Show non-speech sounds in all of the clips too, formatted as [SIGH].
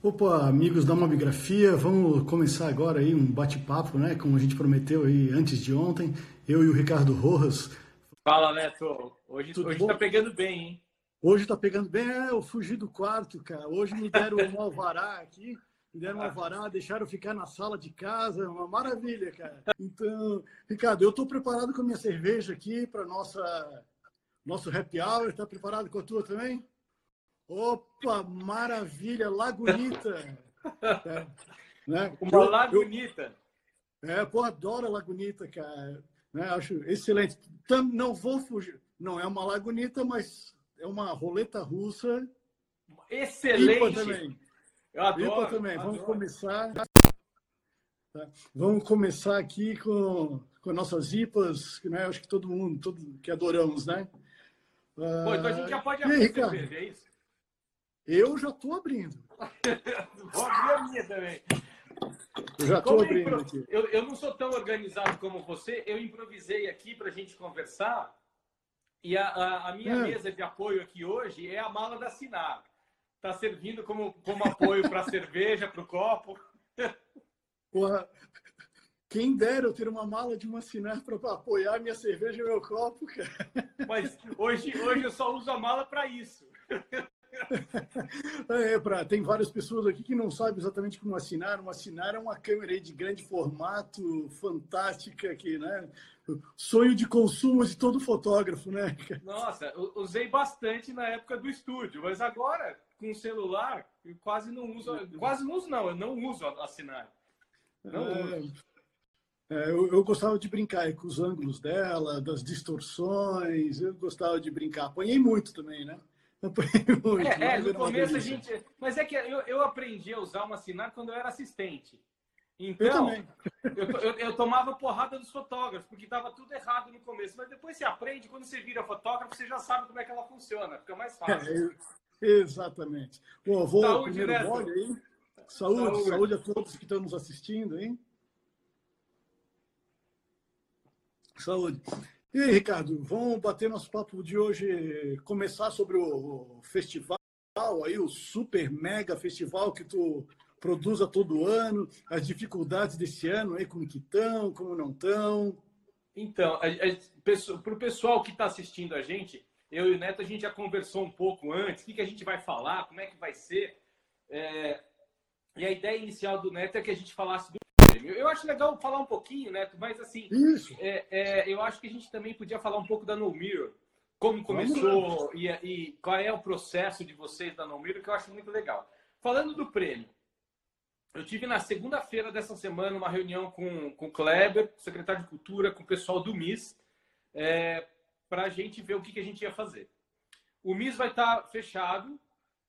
Opa, amigos da Mobigrafia, vamos começar agora aí um bate-papo, né? Como a gente prometeu aí antes de ontem, eu e o Ricardo Rojas. Fala, Neto. Hoje, Tudo hoje tá pegando bem, hein? Hoje tá pegando bem, é, eu fugi do quarto, cara. Hoje me deram um alvará aqui, me deram um alvará, deixaram ficar na sala de casa, uma maravilha, cara. Então, Ricardo, eu tô preparado com a minha cerveja aqui para nossa nosso happy hour. Tá preparado com a tua também? Opa, maravilha, Lagunita. é, né? Uma Lagunita. é, pô, adoro a Lagunita, cara. Né? Acho excelente. Não vou fugir. Não é uma Lagunita, mas é uma roleta russa. Excelente. Ipa também. Eu adoro. Ipa também. Adoro. Vamos começar. Tá? Vamos começar aqui com, com nossas IPAs, né? Acho que todo mundo, todo, que adoramos, né? Pô, então a gente já pode abrir cerveja, é isso? Eu já estou abrindo. [LAUGHS] Vou abrir a minha também. Eu já estou abrindo eu, aqui. Eu, eu não sou tão organizado como você. Eu improvisei aqui para a gente conversar. E a, a, a minha é. mesa de apoio aqui hoje é a mala da Sinar. Está servindo como, como apoio para a [LAUGHS] cerveja, para o copo. Porra, quem dera eu ter uma mala de uma Sinar para apoiar minha cerveja e meu copo, cara. Mas hoje, hoje eu só uso a mala para isso. [LAUGHS] É, pra, tem várias pessoas aqui que não sabem exatamente como assinar. Uma assinar é uma câmera de grande formato, fantástica, que, né? Sonho de consumo de todo fotógrafo, né? [LAUGHS] Nossa, usei bastante na época do estúdio, mas agora, com o celular, eu quase não uso. Quase não uso, não, eu não uso assinar. Não é, uso. É, eu, eu, gostava de brincar com os ângulos dela, das distorções, eu gostava de brincar. Apanhei muito também, né? É, é no começo a gente. Mas é que eu, eu aprendi a usar uma Sinar quando eu era assistente. Então, eu, eu, eu, eu, tomava porrada dos fotógrafos, porque estava tudo errado no começo. Mas depois você aprende, quando você vira fotógrafo, você já sabe como é que ela funciona, fica mais fácil. É, exatamente. Bom, vou saúde, primeiro gole aí. Saúde, saúde, saúde a todos que estão nos assistindo, hein? Saúde. E aí, Ricardo, vamos bater nosso papo de hoje, começar sobre o festival, aí o super mega festival que tu produz a todo ano, as dificuldades desse ano aí, como que estão, como não estão. Então, para o pessoal que está assistindo a gente, eu e o Neto, a gente já conversou um pouco antes, o que, que a gente vai falar, como é que vai ser. É... E a ideia inicial do Neto é que a gente falasse do eu acho legal falar um pouquinho, Neto, mas assim, é, é, eu acho que a gente também podia falar um pouco da No Mirror, como começou e, e, qual é o processo de vocês da No Mirror, que eu acho muito legal. Falando do prêmio, eu tive na segunda-feira dessa semana uma reunião com, com o Kleber, secretário de Cultura, com o pessoal do MIS, é, para a gente ver o que, que, a gente ia fazer. O MIS vai estar tá fechado,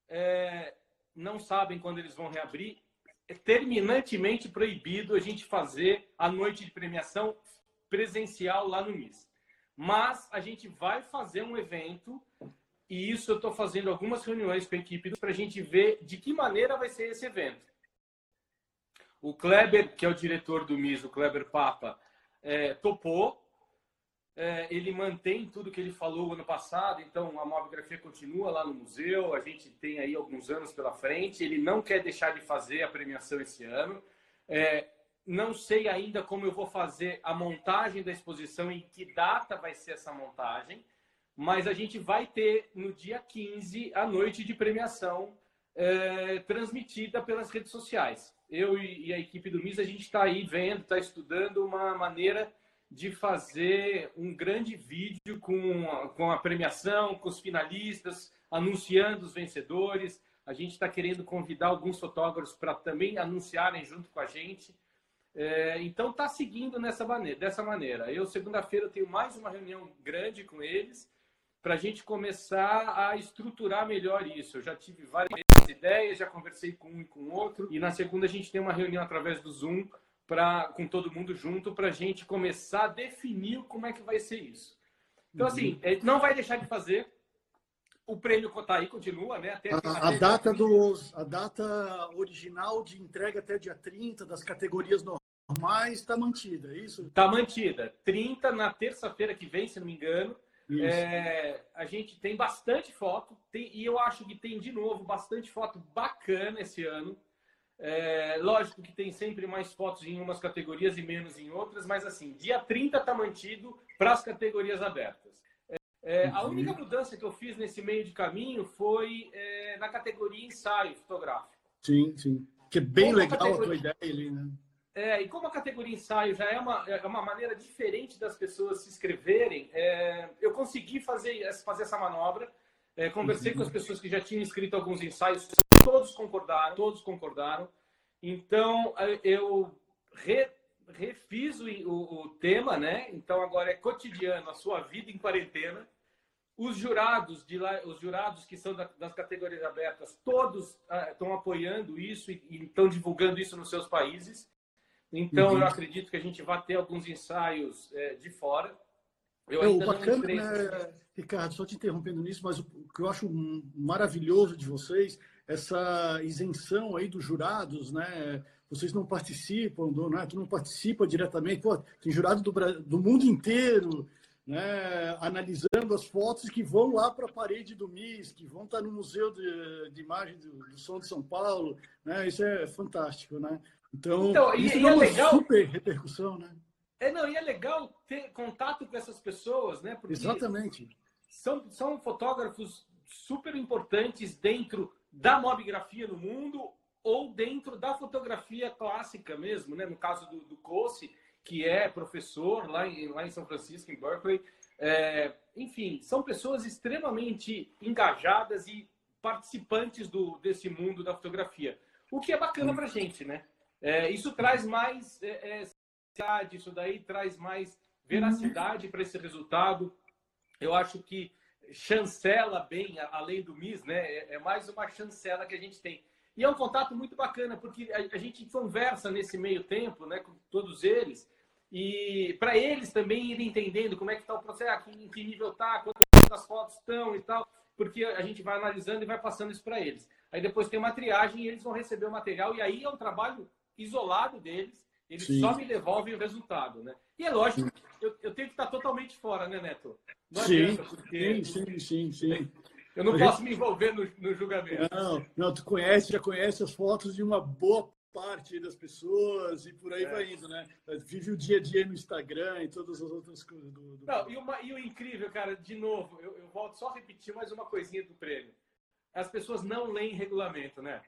é, não sabem quando eles vão reabrir é terminantemente proibido a gente fazer a noite de premiação presencial lá no MIS. Mas a gente vai fazer um evento e isso eu estou fazendo algumas reuniões com a equipe para a gente ver de que maneira vai ser esse evento. O Kleber, que é o diretor do MIS, o Kleber Papa, é, topou é, ele mantém tudo que ele falou ano passado, então a mobigrafia continua lá no museu, a gente tem aí alguns anos pela frente, ele não quer deixar de fazer a premiação esse ano. É, não sei ainda como eu vou fazer a montagem da exposição, em que data vai ser essa montagem, mas a gente vai ter no dia 15 a noite de premiação é, transmitida pelas redes sociais. Eu e a equipe do MIS, a gente está aí vendo, está estudando uma maneira de fazer um grande vídeo com a, com a premiação, com os finalistas, anunciando os vencedores. A gente está querendo convidar alguns fotógrafos para também anunciarem junto com a gente. É, então está seguindo nessa maneira, dessa maneira. Eu segunda-feira tenho mais uma reunião grande com eles para a gente começar a estruturar melhor isso. Eu já tive várias ideias, já conversei com um e com outro e na segunda a gente tem uma reunião através do Zoom pra, com todo mundo junto para a gente começar a definir como é que vai ser isso. Então, uhum. assim, não vai deixar de fazer. O prêmio está aí, continua, né? Até, a, até a data dos, a data original de entrega até dia 30 das categorias normais está mantida, é isso? Está mantida. 30 na terça-feira que vem, se não me engano. É, a gente tem bastante foto, tem, e eu acho que tem, de novo, bastante foto bacana esse ano. É, lógico que tem sempre mais fotos em umas categorias e menos em outras, mas assim, dia 30 está mantido para as categorias abertas. É, a uhum. única mudança que eu fiz nesse meio de caminho foi é, na categoria ensaio fotográfico. Sim, sim. Que é bem como legal a, categoria... a tua ideia ali, né? É, e como a categoria ensaio já é uma, é uma maneira diferente das pessoas se inscreverem, é, eu consegui fazer, fazer essa manobra. É, conversei uhum. com as pessoas que já tinham escrito alguns ensaios, todos concordaram, todos concordaram. Então, eu re, refiz o, o, tema, né? Então, agora é cotidiano, a sua vida em quarentena. Os jurados, de lá, os jurados que são da, das categorias abertas, todos uh, estão apoiando isso e, estão divulgando isso nos seus países. Então, uhum. eu acredito que a gente vai ter alguns ensaios é, de fora. Eu é, o bacana, né, Ricardo, só te interrompendo nisso, mas o que eu acho maravilhoso de vocês, essa isenção aí dos jurados, né? Vocês não participam, do, né? tu não participa diretamente. Pô, tem jurado do, do mundo inteiro, né? analisando as fotos que vão lá para a parede do MIS, que vão estar no Museu de, de Imagem do, do Som de São Paulo. Né? Isso é fantástico, né? Então, então isso e, dá é uma legal... super repercussão, né? É, não, e é legal ter contato com essas pessoas, né? Porque Exatamente. São, são fotógrafos super importantes dentro da mobigrafia no mundo ou dentro da fotografia clássica mesmo, né? No caso do, do Cosse, que é professor lá em, lá em São Francisco, em Berkeley. É, enfim, são pessoas extremamente engajadas e participantes do, desse mundo da fotografia. O que é bacana para gente, né? É, isso traz mais é, é, isso daí traz mais veracidade para esse resultado. Eu acho que chancela bem a, lei do MIS, né? É, é, mais uma chancela que a gente tem. E é um contato muito bacana, porque a, gente conversa nesse meio tempo né, com todos eles, e para eles também irem entendendo como é que está o processo, em que nível está, quantas fotos estão e tal, porque a gente vai analisando e vai passando isso para eles. Aí depois tem uma triagem e eles vão receber o material, e aí é um trabalho isolado deles, eles sim. só me devolvem o resultado, né? E é lógico, eu, eu, tenho que estar totalmente fora, né, Neto? Não sim, adianta, porque... sim, sim, sim, sim. Eu não posso me envolver no, no, julgamento. Não, não, tu conhece, já conhece as fotos de uma boa parte das pessoas e por aí é. vai indo, né? Vive o dia a dia no Instagram e todas as outras coisas do. do... Não, e, uma, e, o incrível, cara, de novo, eu, eu volto só a repetir mais uma coisinha do prêmio. As pessoas não leem regulamento, né?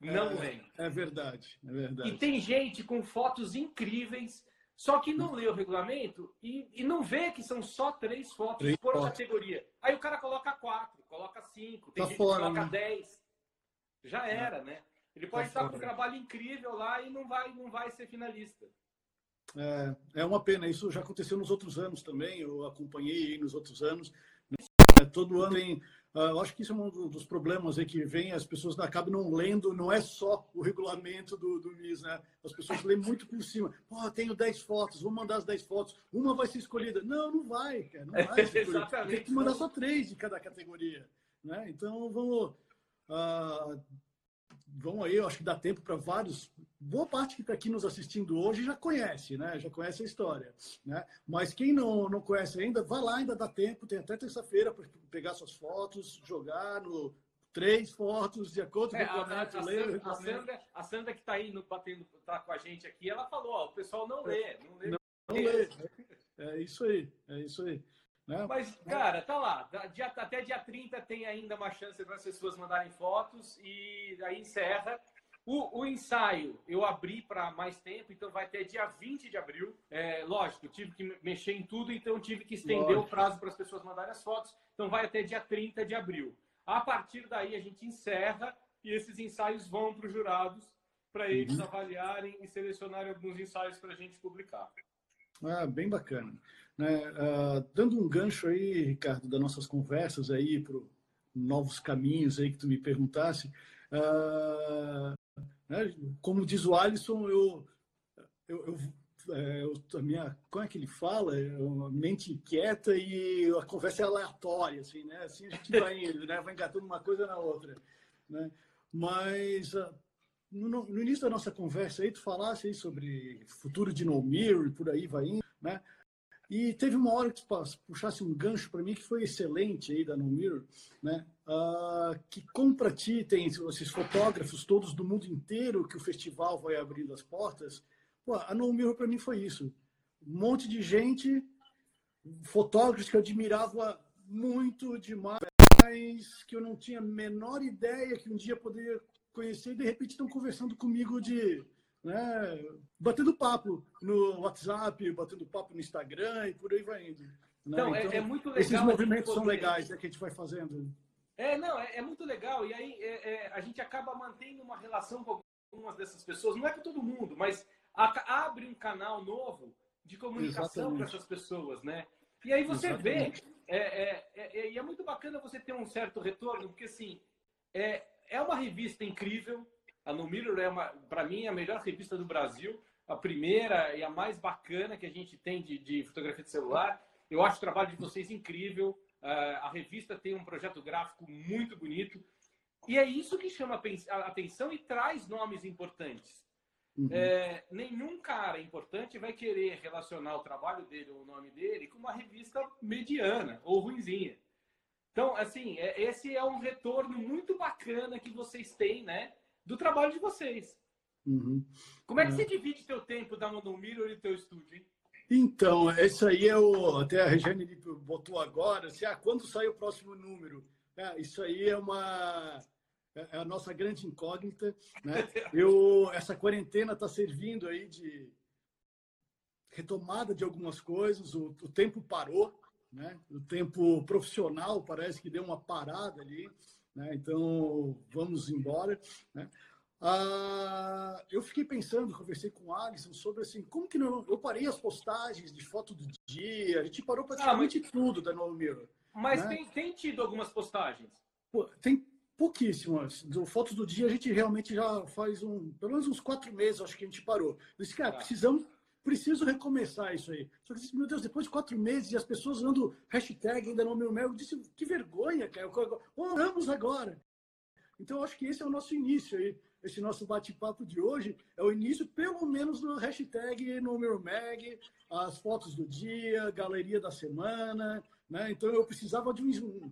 Não é, leem. É verdade, é verdade. E tem gente com fotos incríveis, só que não lê o regulamento e, e não vê que são só três fotos três por fotos. categoria. Aí o cara coloca quatro, coloca cinco, tem tá gente fora, que coloca né? dez. Já é. era, é. né? Ele pode tá estar com um trabalho incrível lá e não vai, não vai ser finalista. É, é uma pena. Isso já aconteceu nos outros anos também. Eu acompanhei nos outros anos. Todo ano tem eu acho que isso é um dos problemas aí que vem, as pessoas acabam não lendo, não é só o regulamento do, do MIS, né? As pessoas lêem muito por cima. Pô, tenho 10 fotos, vou mandar as 10 fotos, uma vai ser escolhida. Não, não vai, cara, não vai ser [LAUGHS] escolhida. Tem que mandar só três de cada categoria, né? Então, vamos... Uh, vão aí, eu acho que dá tempo para vários. Boa parte que está aqui nos assistindo hoje já conhece, né? Já conhece a história, né? Mas quem não, não conhece ainda, vá lá, ainda dá tempo, tem até terça-feira para pegar suas fotos, jogar no três fotos de acordo é, com o regulamento. A, a, ler, a, Sandra, a Sandra que está aí no, batendo, tá com a gente aqui, ela falou, ó, o pessoal não lê, não lê. Não, não lê. É isso aí, é isso aí. Né? Mas, cara, tá lá. Dia, até dia 30 tem ainda uma chance para as pessoas mandarem fotos e aí encerra. O, o ensaio eu abri para mais tempo, então vai até dia 20 de abril. É, lógico, tive que mexer em tudo, então tive que estender lógico. o prazo para as pessoas mandarem as fotos. Então vai até dia 30 de abril. A partir daí a gente encerra e esses ensaios vão para os jurados para eles uhum. avaliarem e selecionarem alguns ensaios para a gente publicar. Ah, bem bacana. Né? Uh, dando um gancho aí, Ricardo, das nossas conversas aí para novos caminhos aí que tu me perguntasse, uh, né? como diz o Alisson, eu, eu, eu, é, eu, a minha, como é que ele fala? A mente inquieta e a conversa é aleatória, assim, né? Assim a gente vai indo, [LAUGHS] né? Vai engatando uma coisa na outra, né? Mas uh, no, no, início da nossa conversa aí, tu falasse aí sobre futuro de No Mirror e por aí vai indo, né? E teve uma hora que puxasse um gancho para mim que foi excelente aí da No Mirror, né? Uh, que como para ti tem esses fotógrafos todos do mundo inteiro que o festival vai abrindo as portas, pô, a No Mirror para mim foi isso. Um monte de gente, fotógrafos que eu admirava muito demais, que eu não tinha a menor ideia que um dia poderia conhecer e de repente estão conversando comigo de né, batendo papo no WhatsApp, batendo papo no Instagram e por aí vai indo. Né? É, então, é, muito legal. Esses movimentos são legais né, que a gente vai fazendo. É, não, é, é muito legal. E aí é, é, a gente acaba mantendo uma relação com algumas dessas pessoas. Não é com todo mundo, mas a, abre um canal novo de comunicação para essas pessoas, né? E aí você Exatamente. vê, é, é, é, e é muito bacana você ter um certo retorno, porque assim, é, é uma revista incrível, a No Mirror é, para mim, a melhor revista do Brasil, a primeira e a mais bacana que a gente tem de, de fotografia de celular. Eu acho o trabalho de vocês incrível. Uh, a revista tem um projeto gráfico muito bonito. E é isso que chama a atenção e traz nomes importantes. Uhum. É, nenhum cara importante vai querer relacionar o trabalho dele ou o nome dele com uma revista mediana ou ruinzinha. Então, assim, é, esse é um retorno muito bacana que vocês têm, né? Do trabalho de vocês. Uhum. Como é que é. você divide teu tempo da Monomiro e teu estúdio, hein? Então, isso aí é o. Até a Regiane botou agora, assim, ah, quando sai o próximo número? É, isso aí é uma. É, é a nossa grande incógnita. Né? [LAUGHS] Eu, essa quarentena está servindo aí de retomada de algumas coisas, o, o tempo parou, né? o tempo profissional parece que deu uma parada ali. Né? Então, vamos embora. Né? Ah, eu fiquei pensando, conversei com o Alisson sobre assim, como que não, eu parei as postagens de foto do dia, a gente parou praticamente ah, mas, tudo da No Mirror. Mas né? tem, tem tido algumas postagens? Pô, tem pouquíssimas. Do Fotos do Dia a gente realmente já faz um, pelo menos uns quatro meses, acho que a gente parou. Eu disse, cara, ah. precisamos preciso recomeçar isso aí. Só que, meu Deus, depois de quatro meses e as pessoas usando hashtag ainda no meu mel, eu disse, que vergonha, cara. Oramos agora. Então, eu acho que esse é o nosso início aí. Esse nosso bate-papo de hoje é o início, pelo menos, do hashtag no meu mag, as fotos do dia, galeria da semana. Né? Então, eu precisava de um,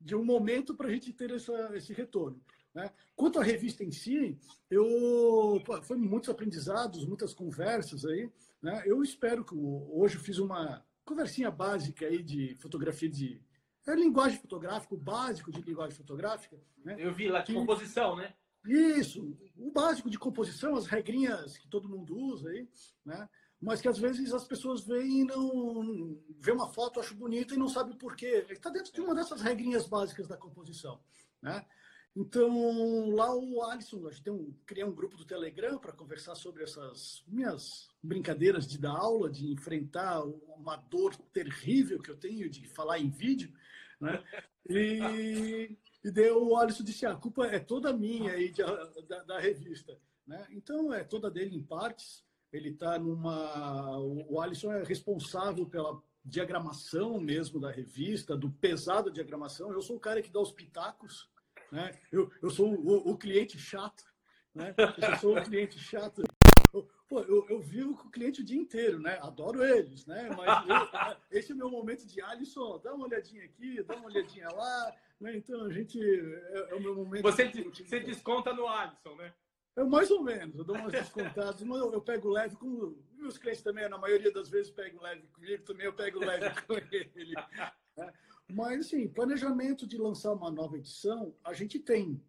de um momento para a gente ter essa, esse retorno. Né? Quanto à revista em si, eu foi muitos aprendizados, muitas conversas aí. Né? Eu espero que hoje eu fiz uma conversinha básica aí de fotografia de é linguagem fotográfica, o básico de linguagem fotográfica. Né? Eu vi lá de composição, né? Isso, o básico de composição, as regrinhas que todo mundo usa aí, né? Mas que às vezes as pessoas veem e não vê uma foto, acho bonita e não sabe por quê. Está dentro de uma dessas regrinhas básicas da composição, né? Então, lá o Alisson, a gente tem um, um grupo do Telegram para conversar sobre essas minhas brincadeiras de dar aula, de enfrentar uma dor terrível que eu tenho de falar em vídeo, né? E, e daí o Alisson disse, ah, a culpa é toda minha aí de, da, da, revista, né? Então, é toda dele em partes. Ele está numa... O Alisson é responsável pela diagramação mesmo da revista, do pesado diagramação. Eu sou o cara que dá os pitacos, né? Eu, eu sou o, o cliente chato, né? Eu sou o cliente chato. Pô, eu, eu, vivo com o cliente o dia inteiro, né? Adoro eles, né? Mas eu, esse é o meu momento de Alisson, dá uma olhadinha aqui, dá uma olhadinha lá, né? Então a gente é, é o meu momento. Você, de, você desconta no Alisson, né? É mais ou menos, eu dou umas descontadas, mas eu, eu pego leve com meus clientes também, na maioria das vezes pego leve comigo, também eu pego leve com ele. Né? Mas, assim, planejamento de lançar uma nova edição, a gente tem.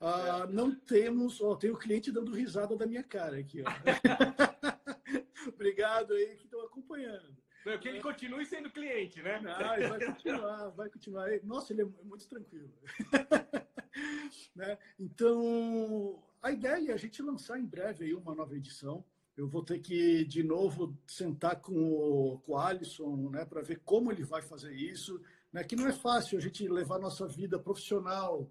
Ah. Não temos. Ó, tem o cliente dando risada da minha cara aqui. Ó. [LAUGHS] Obrigado aí que estão acompanhando. Não, que ele continue sendo cliente, né? Não, ele vai continuar, vai continuar. Nossa, ele é muito tranquilo. [LAUGHS] né? Então, a ideia é a gente lançar em breve aí uma nova edição. Eu vou ter que, de novo, sentar com o, com o Alisson né, para ver como ele vai fazer isso né, que não é fácil a gente levar a nossa vida profissional,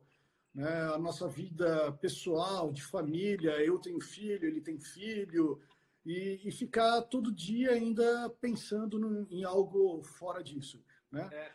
né, a nossa vida pessoal, de família. Eu tenho filho, ele tem filho, e, e ficar todo dia ainda pensando no, em algo fora disso. Né? É.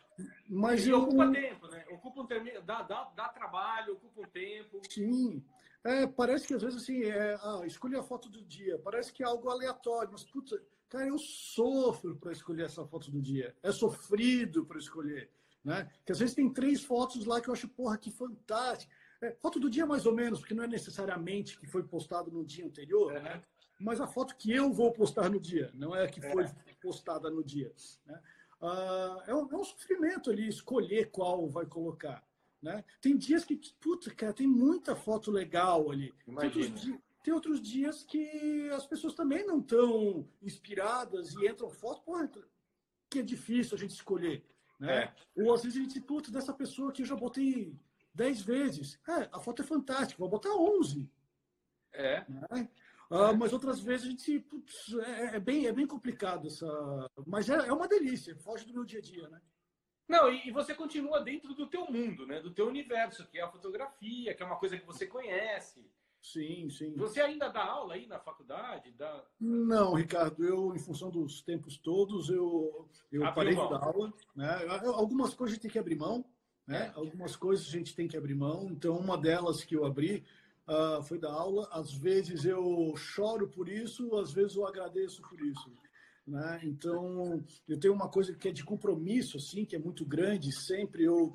Mas e eu, ocupa tempo, né? Ocupa um termo, dá, dá, dá trabalho, ocupa um tempo. Sim. É, parece que às vezes assim, é, ah, escolhi a foto do dia, parece que é algo aleatório, mas puta, Cara, eu sofro para escolher essa foto do dia. É sofrido para escolher. Né? Que às vezes tem três fotos lá que eu acho, porra, que fantástico. É, foto do dia mais ou menos, porque não é necessariamente que foi postado no dia anterior, né? mas a foto que eu vou postar no dia, não é a que foi é. postada no dia. Né? Uh, é, um, é, um, sofrimento ali escolher qual vai colocar. Né? Tem dias que, puta, cara, tem muita foto legal ali. Imagina tem outros dias que as pessoas também não estão inspiradas e entram fotos, porra, que é difícil a gente escolher. Né? É. Ou às vezes a gente, putz, dessa pessoa que eu já botei 10 vezes. É, a foto é fantástica, vou botar 11. É. Né? Ah, mas outras vezes a gente, putz, é, é, bem, é bem complicado essa. Mas é, é uma delícia, foge do meu dia a dia, né? Não, e, e, você continua dentro do teu mundo, né? Do teu universo, que é a fotografia, que é uma coisa que você conhece. Sim, sim. Você ainda dá aula aí na faculdade? Dá... Não, Ricardo, eu, em função dos tempos todos, eu, eu parei de dar aula. Né? Algumas coisas a gente tem que abrir mão, né? É. Algumas coisas a gente tem que abrir mão. Então, uma delas que eu abri uh, foi da aula. Às vezes eu choro por isso, às vezes eu agradeço por isso. Né? Então, eu tenho uma coisa que é de compromisso, assim, que é muito grande. Sempre eu.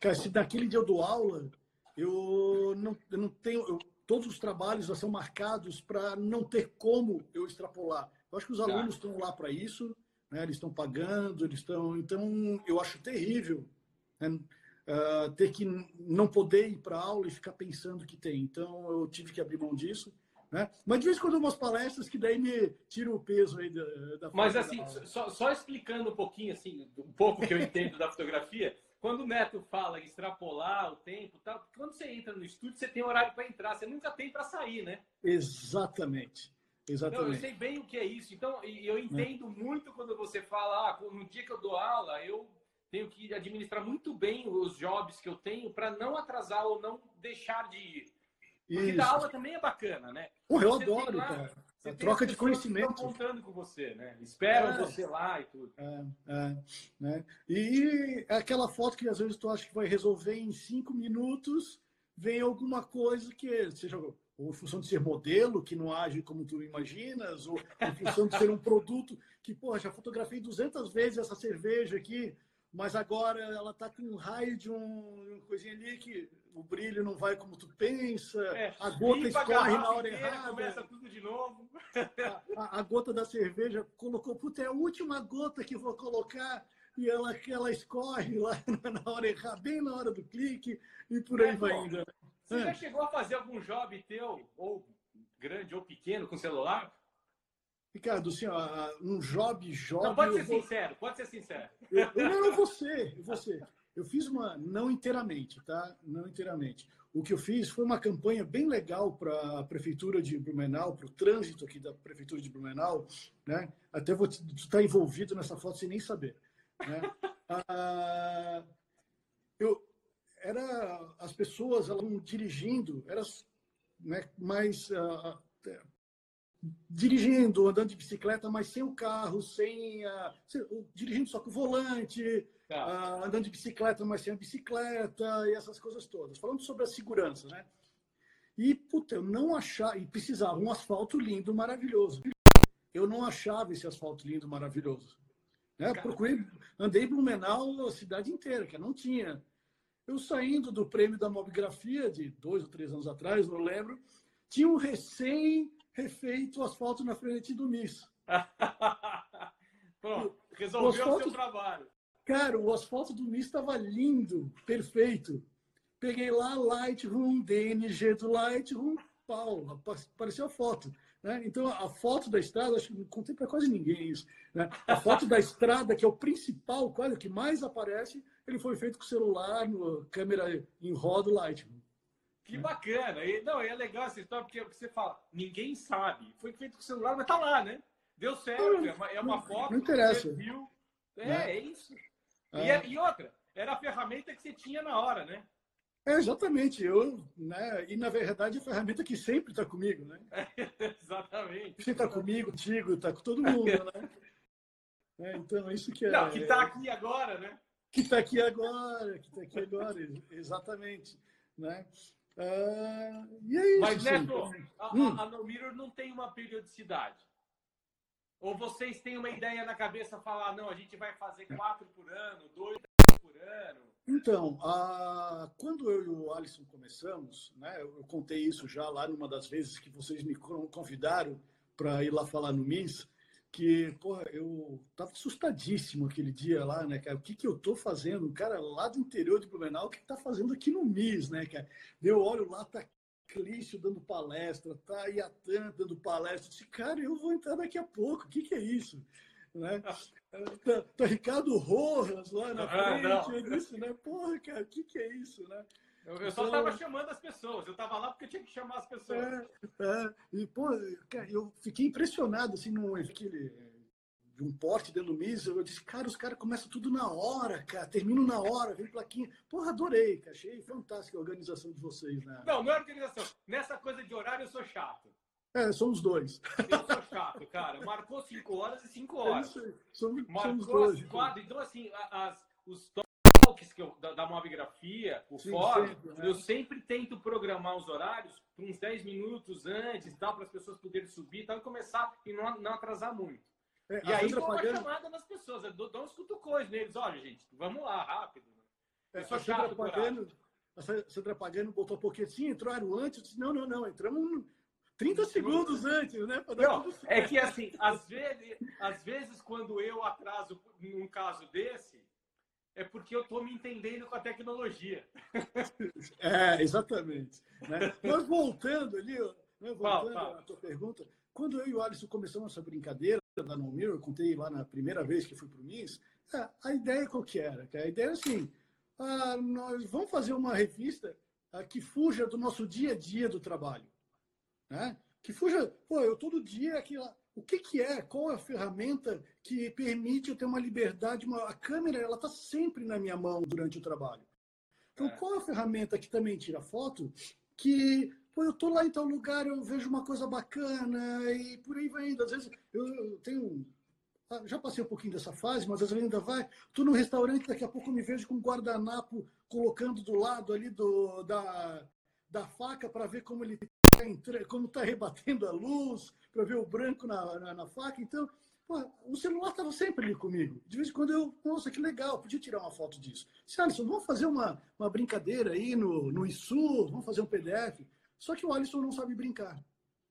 Cara, se naquele dia eu dou aula, eu não, eu não tenho. Eu, todos os trabalhos já são marcados para não ter como eu extrapolar. Eu acho que os tá. alunos estão lá para isso, né? eles estão pagando, eles estão. Então, eu acho terrível né? uh, ter que não poder ir para a aula e ficar pensando que tem. Então, eu tive que abrir mão disso. Né? Mas de vez em quando umas palestras que daí me tiram o peso aí da, da Mas assim, só, só, explicando um pouquinho assim, um pouco que eu entendo da fotografia, quando o Neto fala extrapolar o tempo, tal, quando você entra no estúdio, você tem horário para entrar, você nunca tem para sair, né? Exatamente. Exatamente. Não, eu sei bem o que é isso. Então, eu entendo é. muito quando você fala, ah, no dia que eu dou aula, eu tenho que administrar muito bem os jobs que eu tenho para não atrasar ou não deixar de ir. Porque dar aula também é bacana, né? Eu adoro, lá, cara. Você troca de conhecimento. Estão contando com você, né? Esperam é, você lá e tudo. É, é, né? E aquela foto que às vezes tu acha que vai resolver em cinco minutos, vem alguma coisa que seja ou em função de ser modelo, que não age como tu imaginas, ou em função de ser um produto que, pô, já fotografei 200 vezes essa cerveja aqui, mas agora ela está com um raio de um, uma coisinha ali que o brilho não vai como tu pensa, é, a gota escorre na hora errada. Começa tudo de novo. A, a, a, gota da cerveja colocou, puta, é a última gota que vou colocar e ela, ela escorre lá [LAUGHS] na hora errada, bem na hora do clique e por aí é, vai. Né? Você é. já chegou a fazer algum job teu, ou grande ou pequeno, com celular? Ricardo, assim, ó, um job, job. Não, pode ser vou... sincero, pode ser sincero. Eu, eu não, você, você. Eu fiz uma, não inteiramente, tá? Não inteiramente. O que eu fiz foi uma campanha bem legal para a Prefeitura de Blumenau, para o trânsito aqui da Prefeitura de Blumenau, né? Até vou estar envolvido nessa foto sem nem saber. Né? [LAUGHS] ah, eu, era, as pessoas elas dirigindo, eram né, mais uh, dirigindo, andando de bicicleta, mas sem o carro, sem, uh, dirigindo só com o volante, Tá. Ah, andando de bicicleta, mas sem bicicleta e essas coisas todas. Falando sobre a segurança, né? E, puta, eu não achava, e precisava um asfalto lindo, maravilhoso. Eu não achava esse asfalto lindo, maravilhoso. Né? Procurei, andei Blumenau a cidade inteira, que não tinha. Eu saindo do prêmio da mobigrafia de dois ou três anos atrás, não lembro, tinha um recém-refeito asfalto na frente do MIS. [LAUGHS] Pronto, resolveu o, asfalto, o seu trabalho. Cara, o asfalto do Mi estava lindo, perfeito. Peguei lá Lightroom, DNG do Lightroom, pau, apareceu a foto. Né? Então, a foto da estrada, acho que não contei para quase ninguém isso. Né? A foto da estrada, que é o principal, quase o que mais aparece, ele foi feito com celular, no, câmera em roda Lightroom. Que bacana! E, não, é legal essa história, porque é o que você fala, ninguém sabe. Foi feito com celular, mas tá lá, né? Deu certo, é uma, é uma foto. Não interessa. É, né? é isso. E, é, e, outra, era a ferramenta que você tinha na hora, né? É, exatamente. Eu, né? E na verdade a ferramenta que sempre está comigo, né? [LAUGHS] exatamente. Você está comigo, contigo, está com todo mundo, né? [LAUGHS] É, então, isso que é. Não, que está aqui agora, né? Que está aqui agora, que está aqui agora, exatamente. Né? Uh, e é isso. Mas, Neto, assim, a, hum. a No Mirror não tem uma periodicidade. Ou vocês têm uma ideia na cabeça, falar, não, a gente vai fazer quatro por ano, dois por ano? Então, a... quando eu e o Alisson começamos, né, eu contei isso já lá numa das vezes que vocês me convidaram para ir lá falar no MIS, que, porra, eu tava assustadíssimo aquele dia lá, né, cara? O que que eu tô fazendo? Um cara lá do interior de Blumenau, o que tá fazendo aqui no MIS, né, cara? Eu olho lá, tá Clício dando palestra, tá Iatan dando palestra. Disse, cara, eu vou entrar daqui a pouco, o que que é isso? Né? [LAUGHS] Tá, tá Ricardo Rojas lá na frente, ah, eu disse, né? Porra, cara, o que que é isso, né? Eu, eu só estava então, chamando as pessoas. Eu estava lá porque eu tinha que chamar as pessoas. É, é. E, pô, cara, eu fiquei impressionado, assim, no aquele, de um porte dentro do MIS. Eu disse, cara, os caras começam tudo na hora, cara. Terminam na hora, vem plaquinha. Porra, adorei, cara. Achei fantástica a organização de vocês, né? Não, não é organização. Nessa coisa de horário eu sou chato. É, somos dois. Eu sou chato, cara. Marcou cinco horas e cinco horas. É isso aí. Somos, Marcou somos dois. Quatro. Então, assim, as, os talks que eu, da, da mobigrafia, o Sim, fórum, sempre, né? eu sempre tento programar os horários para uns 10 minutos antes, para as pessoas poderem subir tal, e começar e não, não atrasar muito. É, e aí dou uma chamada nas pessoas, eu dou, dou uns cutucões neles, olha, gente, vamos lá, rápido. É, eu sou chato pagando, a Sandra Pagano botou um pouquinho assim, entraram antes, eu disse, não, não, não, entramos 30 segundos antes, né? Não, é que assim, às vezes, às vezes quando eu atraso num caso desse, é porque eu estou me entendendo com a tecnologia. [LAUGHS] É, exatamente. Né? Mas voltando ali, né, voltando à tua pergunta, quando eu e o Alisson começamos essa brincadeira da No Mirror, eu contei lá na primeira vez que fui para o MIS, é, a ideia qual que era? A ideia era assim, ah, nós vamos fazer uma revista ah, que fuja do nosso dia a dia do trabalho. Né? Que fuja, pô, eu todo dia aqui, o que, que é, qual é a ferramenta que permite eu ter uma liberdade, uma, a câmera ela está sempre na minha mão durante o trabalho. Então, é. qual é a ferramenta que também tira foto que pô, eu estou lá em tal lugar, eu vejo uma coisa bacana e por aí vai indo. Às vezes eu, tenho ah, já passei um pouquinho dessa fase, mas às vezes ainda vai. Estou no restaurante, daqui a pouco eu me vejo com um guardanapo colocando do lado ali do, da, da faca para ver como ele Tá como está rebatendo a luz, para ver o branco na, na, na faca. Então, pô, o celular estava sempre ali comigo. De vez em quando eu, nossa, que legal, podia tirar uma foto disso. Disse, Alisson, vamos fazer uma, uma brincadeira aí no, no ISU, vamos fazer um PDF. Só que o Alisson não sabe brincar.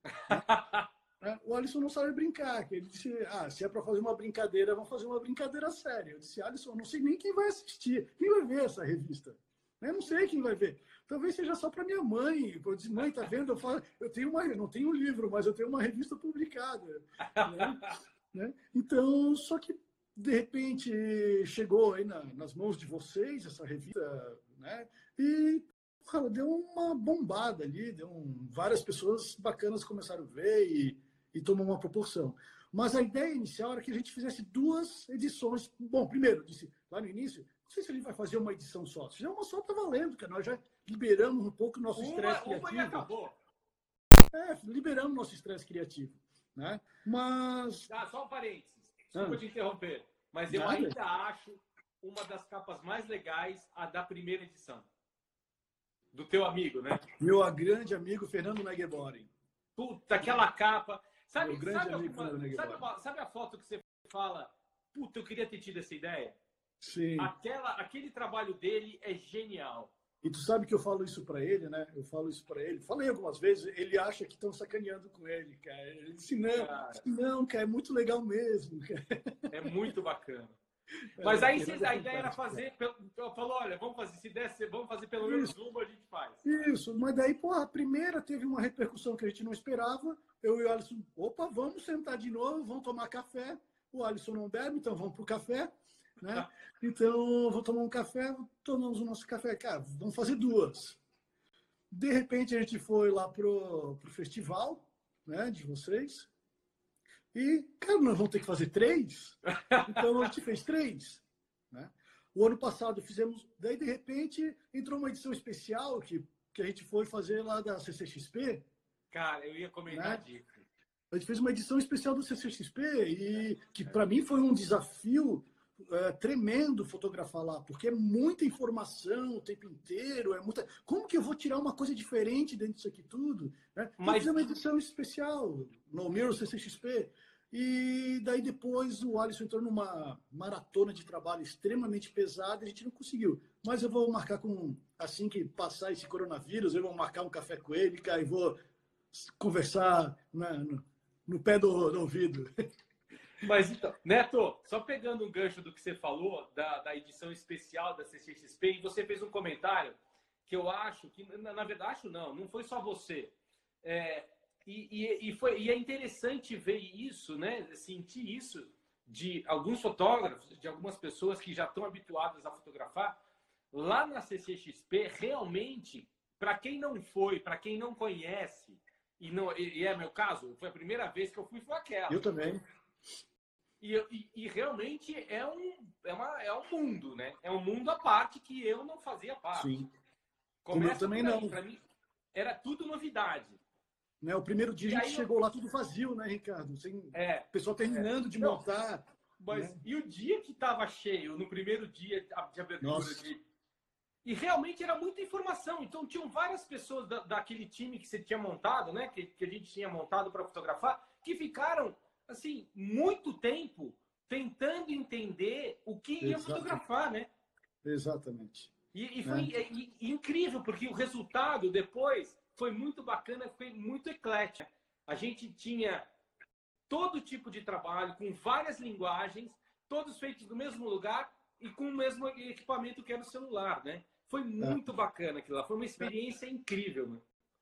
[LAUGHS] é, o Alisson não sabe brincar. Ele disse, ah, se é para fazer uma brincadeira, vamos fazer uma brincadeira séria. Eu disse, Alisson, não sei nem quem vai assistir, quem vai ver essa revista. Eu não sei quem vai ver. Talvez seja só para minha mãe. Eu disse, mãe, tá vendo? Eu, falo, eu tenho uma, não tenho um livro, mas eu tenho uma revista publicada. [LAUGHS] Né? né? Então, só que de repente chegou aí na, nas mãos de vocês essa revista, né? E deu uma bombada ali, deu um, várias pessoas bacanas começaram a ver e, e tomou uma proporção. Mas a ideia inicial era que a gente fizesse duas edições. Bom, primeiro, disse lá no início, não sei se a gente vai fazer uma edição só. Se fizer uma só, tá valendo, cara. Nós já liberamos um pouco o nosso estresse criativo. Uma acabou. É, liberamos nosso estresse criativo. Né? Mas. Ah, só um parênteses. Desculpa ah. te interromper. Mas eu Nada. ainda acho uma das capas mais legais a da primeira edição. Do teu amigo, né? Meu grande amigo Fernando Negebori. Puta, aquela capa. Sabe, Meu grande sabe, amigo alguma, sabe, sabe a foto que você fala? Puta, eu queria ter tido essa ideia? Sim. Aquela, aquele trabalho dele é genial. E tu sabe que eu falo isso para ele, né? Eu falo isso para ele. Falei algumas vezes, ele acha que estão sacaneando com ele, cara. Ele disse, não, cara. não, cara, é muito legal mesmo. Cara. É muito bacana. É, Mas aí é a ideia era fazer, falou, olha, vamos fazer, se desse, vamos fazer pelo menos uma, a gente faz. Isso, mas daí, pô, a primeira teve uma repercussão que a gente não esperava. Eu e o Alisson, opa, vamos sentar de novo, vamos tomar café. O Alisson não bebe, então vamos pro café. Né? [LAUGHS] Então, vou tomar um café, tomamos o nosso café. Cara, vamos fazer duas. De repente, a gente foi lá pro, pro festival né, de vocês. E, cara, nós vamos ter que fazer três. Então, a gente fez três. Né? O ano passado fizemos. Daí, de repente, entrou uma edição especial que, que a gente foi fazer lá da CCXP. Cara, eu ia comentar né? disso. A gente fez uma edição especial do CCXP e que para mim foi um desafio é, tremendo fotografar lá, porque é muita informação o tempo inteiro, é muita. Como que eu vou tirar uma coisa diferente dentro disso aqui tudo? Né? Mas é uma edição especial no Mirror CCXP. E daí depois o Alisson entrou numa maratona de trabalho extremamente pesada e a gente não conseguiu. Mas eu vou marcar com, assim que passar esse coronavírus, eu vou marcar um café com ele, cara, e vou conversar né, no, no, pé do, do ouvido. [LAUGHS] Mas então, Neto, só pegando um gancho do que você falou, da, da edição especial da CCXP, e você fez um comentário que eu acho que, na, na verdade, acho não, não foi só você. É, e, e, e, foi, e é interessante ver isso, né? Sentir isso de alguns fotógrafos, de algumas pessoas que já estão habituadas a fotografar. Lá na CCXP, realmente, para quem não foi, para quem não conhece, e, não, e, é meu caso, foi a primeira vez que eu fui, foi aquela. Eu também. E, e, e, realmente é um, é, uma, é um mundo, né? É um mundo à parte que eu não fazia parte. Sim. Começa eu também não. Para mim, era tudo novidade. Né? O primeiro dia e a gente chegou eu... lá tudo vazio, né, Ricardo? Sem... É. O pessoal terminando é. de não, montar. Mas né? e o dia que estava cheio, no primeiro dia de abertura de... E realmente era muita informação. Então tinham várias pessoas da, daquele time que você tinha montado, né? Que, que a gente tinha montado para fotografar, que ficaram assim, muito tempo tentando entender o que ia fotografar, né? Exatamente. E, e foi é. e, e, incrível, porque o resultado depois foi muito bacana, foi muito eclético. A gente tinha todo tipo de trabalho, com várias linguagens, todos feitos no mesmo lugar e com o mesmo equipamento que era o celular, né? Foi é. muito é. bacana aquilo lá, foi uma experiência incrível, né?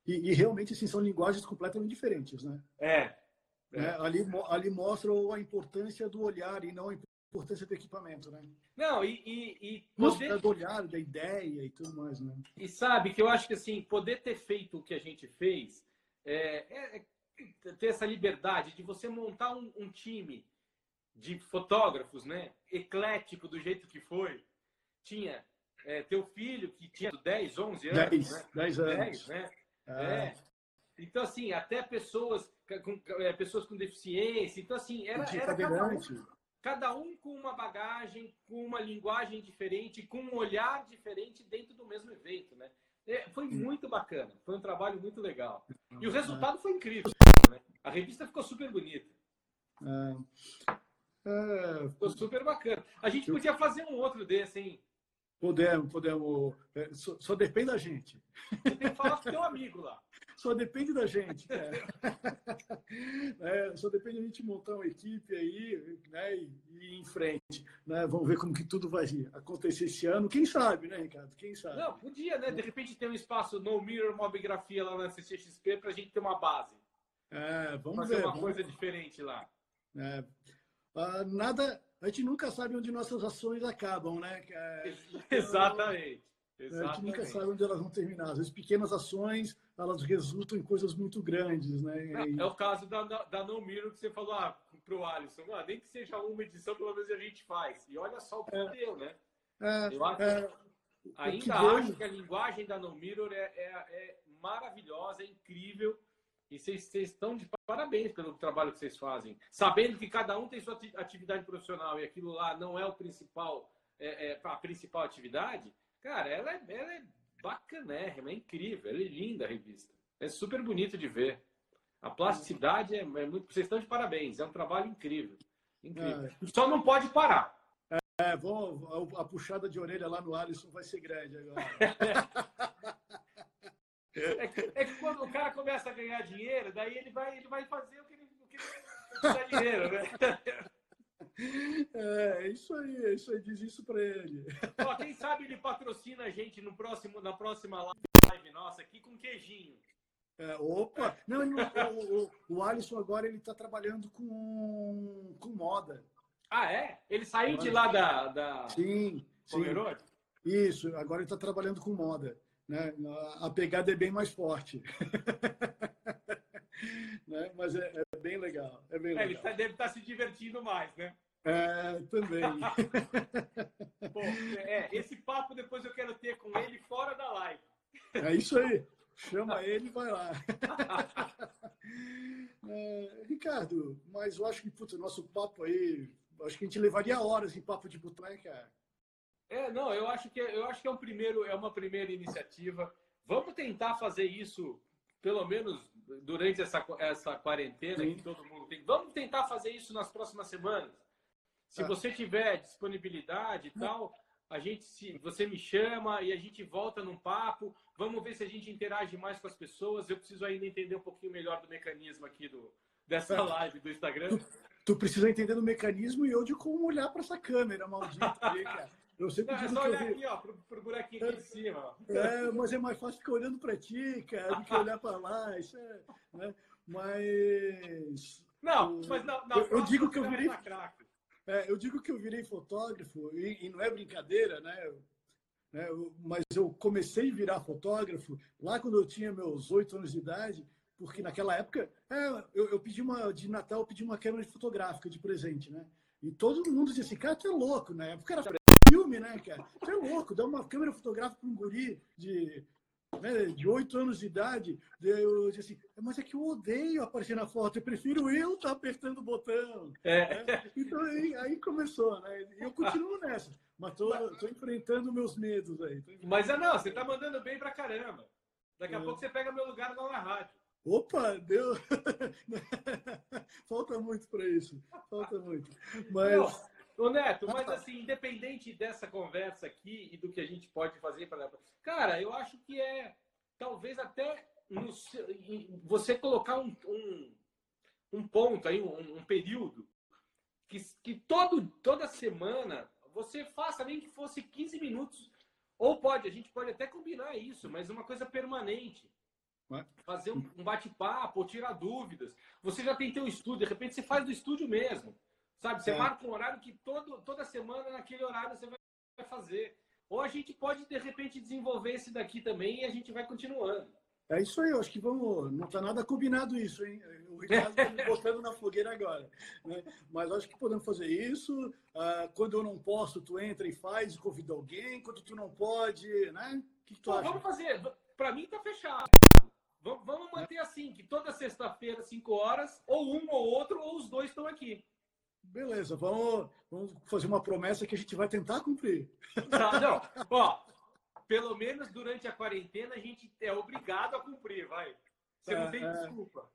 E, e, realmente, assim, são linguagens completamente diferentes, né? É, é. Né? Ali, ali mostra a importância do olhar e não a importância do equipamento, né? Não, e, e, e poder... do olhar, da ideia e tudo mais, né? E sabe que eu acho que assim, poder ter feito o que a gente fez, é, é, é ter essa liberdade de você montar um, um, time de fotógrafos, né? Eclético do jeito que foi. Tinha é, teu filho que tinha 10, 11 anos, 10, né? 10 anos. 10, né? Ah. É. Então, assim, até pessoas com, é, pessoas com deficiência. Então, assim, era, era cada, um, cada um com uma bagagem, com uma linguagem diferente, com um olhar diferente dentro do mesmo evento, né? É, foi muito bacana, foi um trabalho muito legal. E o resultado foi incrível. Né? A revista ficou super bonita. É, é, ficou super bacana. A gente podia fazer um outro desse, hein? Podemos, podemos. É, só, só, depende da gente. Você tem que falar com teu amigo lá. Só depende da gente, cara. é, só depende da gente montar uma equipe aí né, e, e ir em frente. Né? Vamos ver como que tudo vai acontecer esse ano. Quem sabe, né, Ricardo? Quem sabe? Não, podia, né? De repente ter um espaço no Mirror Mobigrafia lá na CCXP para a gente ter uma base. É, vamos Fazer ver. uma vamos... coisa diferente lá. É. Uh, nada, a gente nunca sabe onde nossas ações acabam, né? É, Exatamente. [LAUGHS] Exatamente. A gente nunca sabe onde elas vão terminar. Às vezes, pequenas ações, elas resultam em coisas muito grandes, né? É, é o caso da, da, No Miro que você falou ah, para o Alisson. Ah, nem que seja uma edição, pelo menos a gente faz. E olha só o que é, deu, né? É, Eu acho, é, ainda que acho deu... que a linguagem da No Mirror é, é, é maravilhosa, é incrível. E vocês, vocês estão de parabéns pelo trabalho que vocês fazem. Sabendo que cada um tem sua atividade profissional e aquilo lá não é o principal, é, é a principal atividade, cara, ela é, ela é bacanérrima, é incrível, ela é linda a revista. É super bonito de ver. A plasticidade é, é muito. Vocês estão de parabéns, é um trabalho incrível. Incrível. É. Só não pode parar. É, vou, a puxada de orelha lá no Alisson vai ser grande agora. [LAUGHS] É que, é que, quando o cara começa a ganhar dinheiro, daí ele vai, ele vai fazer o que ele, o que ele dinheiro, né? É, isso aí, é isso aí, diz isso para ele. Ó, quem sabe ele patrocina a gente no próximo, na próxima live nossa aqui com queijinho. É, opa! Não, o, o, o Alisson agora ele está trabalhando com, com moda. Ah, é? Ele saiu de lá da. da... Sim, sim. Isso, agora ele está trabalhando com moda. Né? A pegada é bem mais forte. [LAUGHS] né? Mas é, é, bem legal. É bem é, legal. ele tá, deve estar tá se divertindo mais, né? É, também. [LAUGHS] Pô, é, esse papo depois eu quero ter com ele fora da live. É isso aí. Chama ele e vai lá. [LAUGHS] É, Ricardo, mas eu acho que o nosso papo aí, acho que a gente levaria horas em papo de botão, né, cara? É, não, eu acho que eu acho que é um primeiro, é uma primeira iniciativa. Vamos tentar fazer isso pelo menos durante essa, essa quarentena Sim. que todo mundo tem. Vamos tentar fazer isso nas próximas semanas. Se ah. você tiver disponibilidade e tal, a gente se você me chama e a gente volta num papo. Vamos ver se a gente interage mais com as pessoas. Eu preciso ainda entender um pouquinho melhor do mecanismo aqui do dessa live do Instagram. Tu, tu precisa entender do mecanismo e eu de como olhar para essa câmera maldita [LAUGHS] aí, cara. Eu sempre Não, é só olhar aqui, ó, pro, pro buraquinho aqui de cima. É, mas é mais fácil ficar olhando para ti, cara, do que olhar para lá. Isso é, né? Mas. Não, mas não, não eu, eu digo que eu virei. É, eu digo que eu virei fotógrafo, e, e não é brincadeira, né? né? mas eu comecei a virar fotógrafo lá quando eu tinha meus oito anos de idade, porque naquela época é, eu, eu, pedi uma de Natal, eu pedi uma câmera fotográfica de presente, né? E todo mundo dizia assim, cara, tu é louco, né? Porque era filme, né, cara? Tu é louco, dá uma câmera fotográfica para um guri de né, de oito anos de idade, eu disse assim, mas é que eu odeio aparecer na foto, eu prefiro eu estar tá apertando o botão. É. Né? Então aí, aí, começou, né? E eu continuo nessa, mas estou enfrentando meus medos aí. Mas é não, você está mandando bem pra caramba. Daqui a é. pouco você pega meu lugar lá na rádio. Opa, deu. [LAUGHS] Falta muito para isso. Falta muito. Mas. Ô Neto, mas assim, independente dessa conversa aqui e do que a gente pode fazer para. Cara, eu acho que é talvez até no, você colocar um, um, um ponto aí, um, um, período, que, que todo, toda semana você faça nem que fosse 15 minutos. Ou pode, a gente pode até combinar isso, mas uma coisa permanente. Fazer um, bate-papo, tirar dúvidas. Você já tem teu estúdio, de repente você faz do estúdio mesmo. Sabe? Você é. marca um horário que todo, toda semana, naquele horário, você vai fazer. Ou a gente pode, de repente, desenvolver esse daqui também e a gente vai continuando. É isso aí, eu acho que vamos. Não está nada combinado isso, hein? O Ricardo está me botando na fogueira agora. Né? Mas acho que podemos fazer isso. Ah, quando eu não posso, tu entra e faz convida alguém. Quando tu não pode, né? O que, que tu Pô, acha? Vamos fazer. Para mim tá fechado. Vamos manter assim, que toda sexta-feira, 5 horas, ou um ou outro, ou os dois estão aqui. Beleza, vamos, vamos fazer uma promessa que a gente vai tentar cumprir. Tá, não, ó, pelo menos durante a quarentena a gente é obrigado a cumprir, vai. Você é, não tem é, desculpa.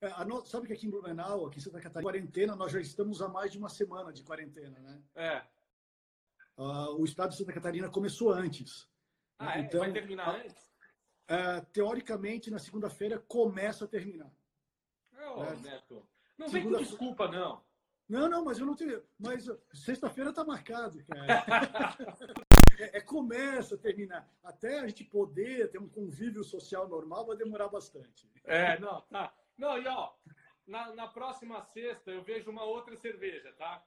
É, no... Sabe que aqui em Blumenau, aqui em Santa Catarina, quarentena, nós já estamos há mais de uma semana de quarentena, né? É. Uh, o estado de Santa Catarina começou antes. Ah, então, é? vai terminar antes? Uh, teoricamente, na segunda-feira começa a terminar. Oh, é. Neto. Não vem com desculpa, não. Não, não, mas eu não tenho. Mas sexta-feira está marcado, cara. [LAUGHS] é, é, começa terminar. Até a gente poder ter um convívio social normal vai demorar bastante. É, não, tá. Não, e ó, na, na próxima sexta eu vejo uma outra cerveja, tá?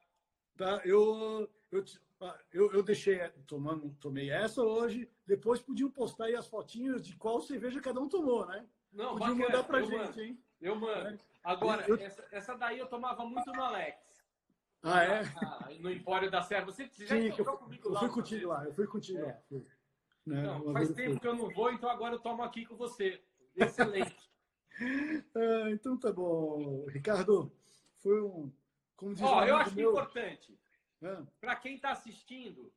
Tá, eu, eu, eu, eu deixei, tomando, tomei essa hoje, depois podiam postar aí as fotinhas de qual cerveja cada um tomou, né? Não, podiam mandar pra gente, mando. hein? Eu mando. É. Agora, eu... essa, essa daí eu tomava muito no Alex. Ah, é? Ah, no Empório da Serra. Você, você Sim, já eu, comigo eu lá? Eu fui contigo lá, eu fui contigo é. lá. Né? Não, faz tempo fui. que eu não vou, então agora eu tomo aqui com você. Excelente. [LAUGHS] ah, então tá bom. Ricardo, foi um. Como diz Ó, eu acho meu... importante. Ah. Para quem está assistindo,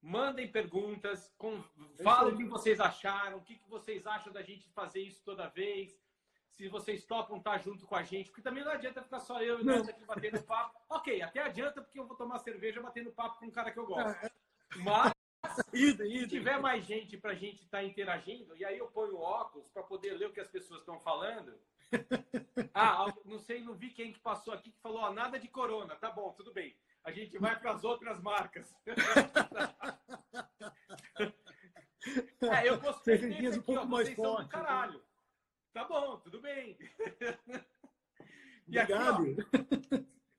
mandem perguntas, com... falem o que vocês acharam, o que vocês acham da gente fazer isso toda vez se vocês topam estar junto com a gente, porque também não adianta ficar só eu e nós aqui batendo papo. Ok, até adianta, porque eu vou tomar cerveja batendo papo com um cara que eu gosto. É. Mas [LAUGHS] se tiver mais gente para a gente estar tá interagindo, e aí eu ponho óculos para poder ler o que as pessoas estão falando. [LAUGHS] Ah, não sei, não vi quem que passou aqui que falou ó, nada de corona. Tá bom, tudo bem. A gente vai para as outras marcas. [LAUGHS] é, eu gostei aqui, um ó, mais forte, do caralho. Tá bom, tudo bem. [LAUGHS] e Obrigado.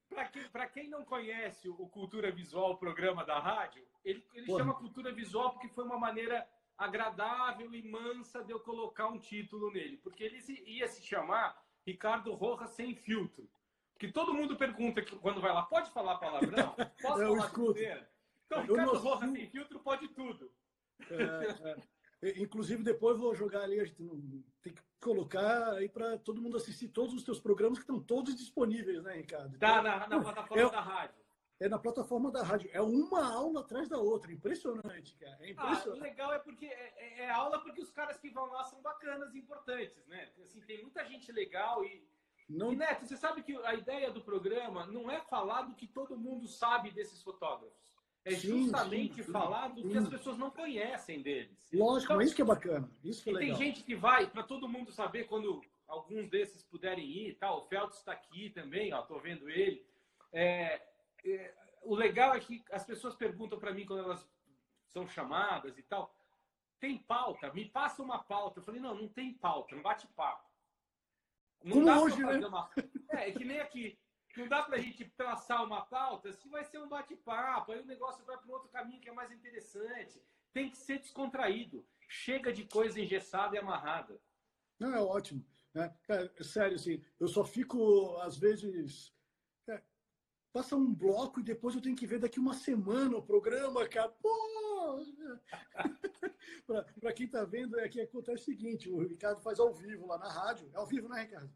Para quem, quem não conhece o Cultura Visual, o programa da rádio, ele, ele chama Cultura Visual porque foi uma maneira agradável e mansa de eu colocar um título nele. Porque ele ia se chamar Ricardo Rojas Sem Filtro. Porque todo mundo pergunta que, quando vai lá, pode falar palavrão? [LAUGHS] Posso eu falar escuto. Então, Ricardo Rojas Sem Filtro pode tudo. É, é. Inclusive, depois vou jogar ali, a gente tem que colocar aí para todo mundo assistir todos os teus programas que estão todos disponíveis, né, Ricardo? Tá na, na plataforma eu, da rádio. é na plataforma da rádio. É uma aula atrás da outra. Impressionante, cara. É impressionante. Ah, o legal é porque é, é, é, aula porque os caras que vão lá são bacanas e importantes, né? Assim, tem muita gente legal e. Não... E, Neto, você sabe que a ideia do programa não é falar do que todo mundo sabe desses fotógrafos. É sim, justamente sim, sim, falar do que as pessoas não conhecem deles. Lógico, então, isso que é bacana. Isso que é legal. tem gente que vai, para todo mundo saber, quando alguns desses puderem ir, tal. O Feltz está aqui também, ó, tô vendo ele. É, é, o legal é que as pessoas perguntam para mim quando elas são chamadas e tal. Tem pauta? Me passa uma pauta. Eu falei, não, não tem pauta, não bate papo. Não Como dá hoje, né? Uma... É, é que nem aqui. Não dá para a gente traçar uma pauta se vai ser um bate-papo, aí o negócio vai para outro caminho que é mais interessante. Tem que ser descontraído. Chega de coisa engessada e amarrada. Não, é ótimo. Né? Cara, sério, assim, eu só fico, às vezes. É, passa um bloco e depois eu tenho que ver daqui uma semana o programa, cara. Pô! [LAUGHS] Para quem está vendo, é que acontece o seguinte: o Ricardo faz ao vivo lá na rádio. É ao vivo, né, Ricardo?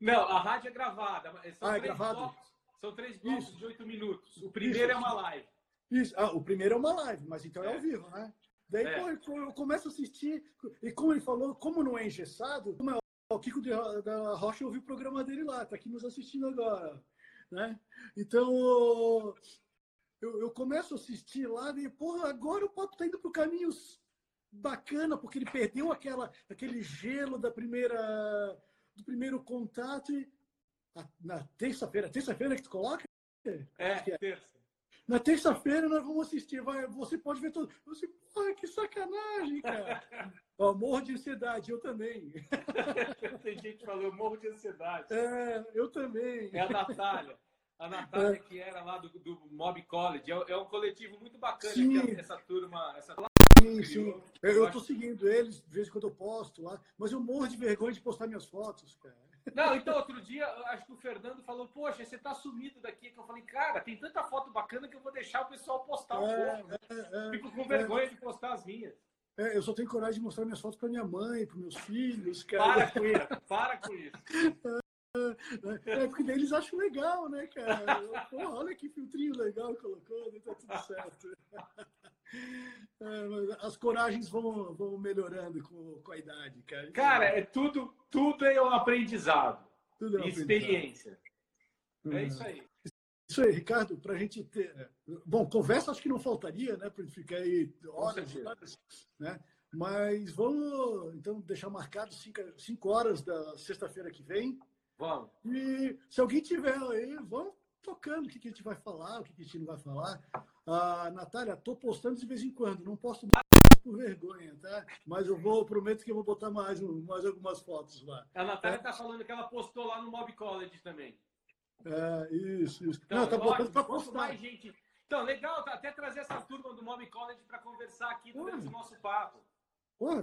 Não, a rádio é gravada. São ah, é gravado? Blocos, são três blocos Isso. de oito minutos. O primeiro Isso. é uma live. Isso. Ah, o primeiro é uma live, mas então é, é ao vivo, né? Daí é. pô, eu começo a assistir, e como ele falou, como não é engessado, é o Kiko da Rocha ouviu o programa dele lá, está aqui nos assistindo agora. Né? Então, eu, eu começo a assistir lá e, porra, agora o papo está indo para o caminho bacana, porque ele perdeu aquela, aquele gelo da primeira, do primeiro contato. E, na terça-feira, terça-feira que tu coloca? É, é. terça. Na terça-feira nós vamos assistir. Vai, você pode ver tudo. Você, porra, que sacanagem, cara. [LAUGHS] Morro de ansiedade, eu também. [LAUGHS] Tem gente que falou, eu morro de ansiedade. É, eu também. É a Natália. A Natália, é. que era lá do, do Mob College. É, é um coletivo muito bacana que essa turma. Essa... Sim, sim. Eu, estou seguindo eles, de vez em quando eu posto lá, mas eu morro de vergonha de postar minhas fotos, cara. Não, então, outro dia, acho que o Fernando falou, poxa, você tá sumido daqui. Que eu falei, cara, tem tanta foto bacana que eu vou deixar o pessoal postar um é, pouco. É, é, Fico com vergonha de postar as minhas. É, eu só tenho coragem de mostrar minhas fotos para minha mãe, para meus filhos. Cara. Para com isso, para com isso. É, porque daí eles acham legal, né, cara? Porra, olha que filtrinho legal colocou, tá tudo certo. É, as coragens vão, vão melhorando com, com a idade, cara. Cara, é tudo, tudo é um aprendizado. Tudo é um experiência. Aprendizado. É isso aí. Isso aí, Ricardo, para a gente ter. É, bom, conversa acho que não faltaria, né? Para ficar aí horas, horas, né? Mas vamos então deixar marcado cinco, cinco horas da sexta-feira que vem. Vamos. E se alguém tiver aí, vamos tocando o que, que a gente vai falar, o que, que a gente não vai falar. Ah, Natália, estou postando de vez em quando, não posto mais por vergonha, tá? Mas eu vou, prometo que eu vou botar mais, mais algumas fotos lá. A Natália está é. falando que ela postou lá no Mob College também. É, isso, isso. Então, não, tá botando para postar. mais gente. Então, legal, tá, até trazer essa turma do Mob College para conversar aqui durante o nosso papo.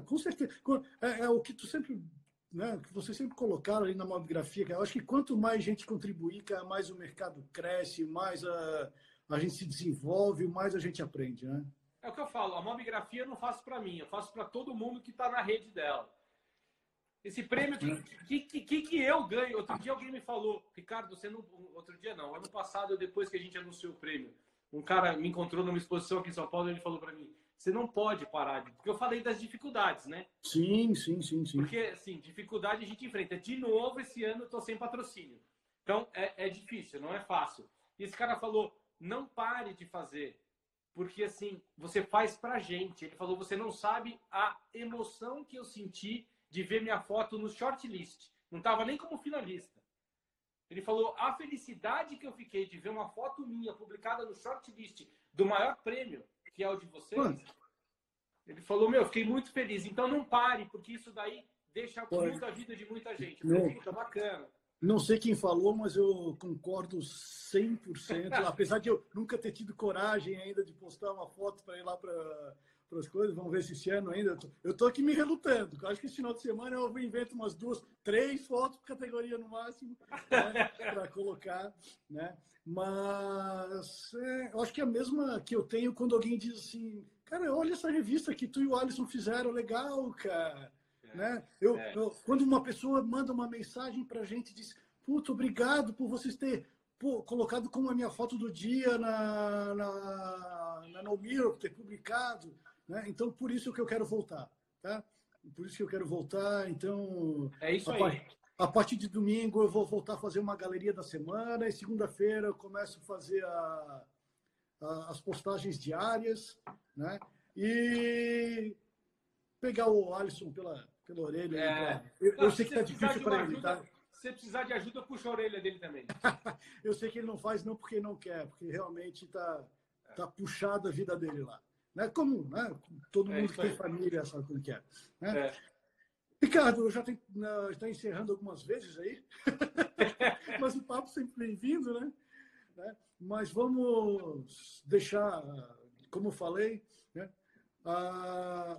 Com certeza. É, é, o que tu sempre, né, que vocês sempre colocaram ali na mobgrafia, que eu acho que quanto mais gente contribuir, mais o mercado cresce, mais a, a gente se desenvolve, mais a gente aprende, né? É o que eu falo, a mobgrafia eu não faço para mim, eu faço para todo mundo que está na rede dela. Esse prêmio que, que, que, que, eu ganho. Outro dia alguém me falou, Ricardo, você não. Outro dia não, ano passado, depois que a gente anunciou o prêmio, um cara me encontrou numa exposição aqui em São Paulo e ele falou para mim: você não pode parar de. Porque eu falei das dificuldades, né? Sim, sim, sim, sim. Porque, assim, dificuldade a gente enfrenta. De novo, esse ano eu tô sem patrocínio. Então, é, é difícil, não é fácil. E esse cara falou: não pare de fazer. Porque, assim, você faz pra gente. Ele falou: você não sabe a emoção que eu senti de ver minha foto no shortlist. Não estava nem como finalista. Ele falou: a felicidade que eu fiquei de ver uma foto minha publicada no shortlist do maior prêmio, que é o de vocês. Ele falou: meu, fiquei muito feliz. Então não pare, porque isso daí deixa a vida de muita gente. Puta, bacana. Não sei quem falou, mas eu concordo 100%. [LAUGHS] apesar de eu nunca ter tido coragem ainda de postar uma foto para ir lá para para as coisas. Vamos ver se esse ano ainda. Eu estou aqui me relutando. Eu acho que esse final de semana eu invento umas duas, três fotos por categoria no máximo né, [LAUGHS] para colocar. Né? Mas é, eu acho que é a mesma que eu tenho quando alguém diz assim: Cara, olha essa revista que tu e o Alisson fizeram, legal, cara. É, né? eu, é. eu, quando uma pessoa manda uma mensagem para a gente diz: Puta, obrigado por vocês terem pô, colocado como a minha foto do dia na, na, na No Mirror, ter publicado. Né? Então, por isso que eu quero voltar. Tá? Por isso que eu quero voltar. Então, é isso a, aí. A partir de domingo eu vou voltar a fazer uma galeria da semana e segunda-feira eu começo a fazer a, a, as postagens diárias, né? E pegar o Alisson pela, pela orelha. É. Eu, eu sei que tá difícil para ele, tá? Se você precisar de ajuda, puxa a orelha dele também. [LAUGHS] eu sei que ele não faz não porque não quer, porque realmente está tá puxado a vida dele lá. Né? Comum, né? Todo é mundo que tem família sabe como que é. Né? é. Ricardo, já está encerrando algumas vezes aí, [LAUGHS] mas o papo sempre bem-vindo, né? né? Mas vamos deixar, como eu falei, né? a,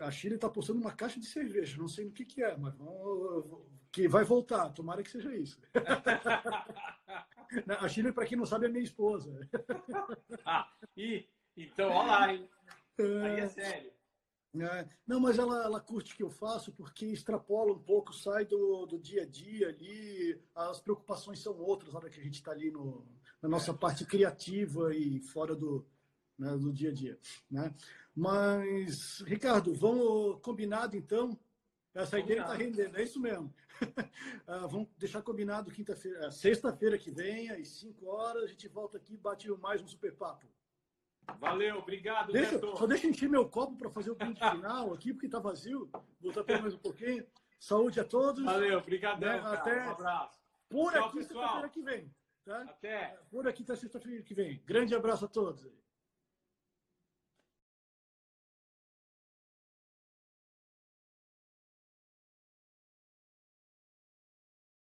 a Chile está postando uma caixa de cerveja, não sei no que, que é, mas que vai voltar, tomara que seja isso. [LAUGHS] a Chile, para quem não sabe, é minha esposa. ah, e, então, olha lá, hein? Aí é sério. É, não, mas ela, ela curte o que eu faço porque extrapola um pouco, sai do, do dia a dia ali, as preocupações são outras na hora que a gente está ali no, na nossa é. parte criativa e fora do, né, do dia a dia. Né? Mas, Ricardo, vamos combinado então? Essa ideia está rendendo, é isso mesmo. uh, [LAUGHS] vamos deixar combinado quinta-feira, sexta-feira que vem, às 5 horas, a gente volta aqui e bate mais um super papo. Valeu, obrigado, deixa, Neto. Só deixa eu encher meu copo para fazer o brinde final aqui, porque está vazio. Vou botar mais um pouquinho. Saúde a todos. Valeu, obrigado. Né? Até um abraço. Por Tchau, aqui sexta-feira que vem. Tá? Até. Por aqui até sexta-feira que vem. Grande abraço a todos.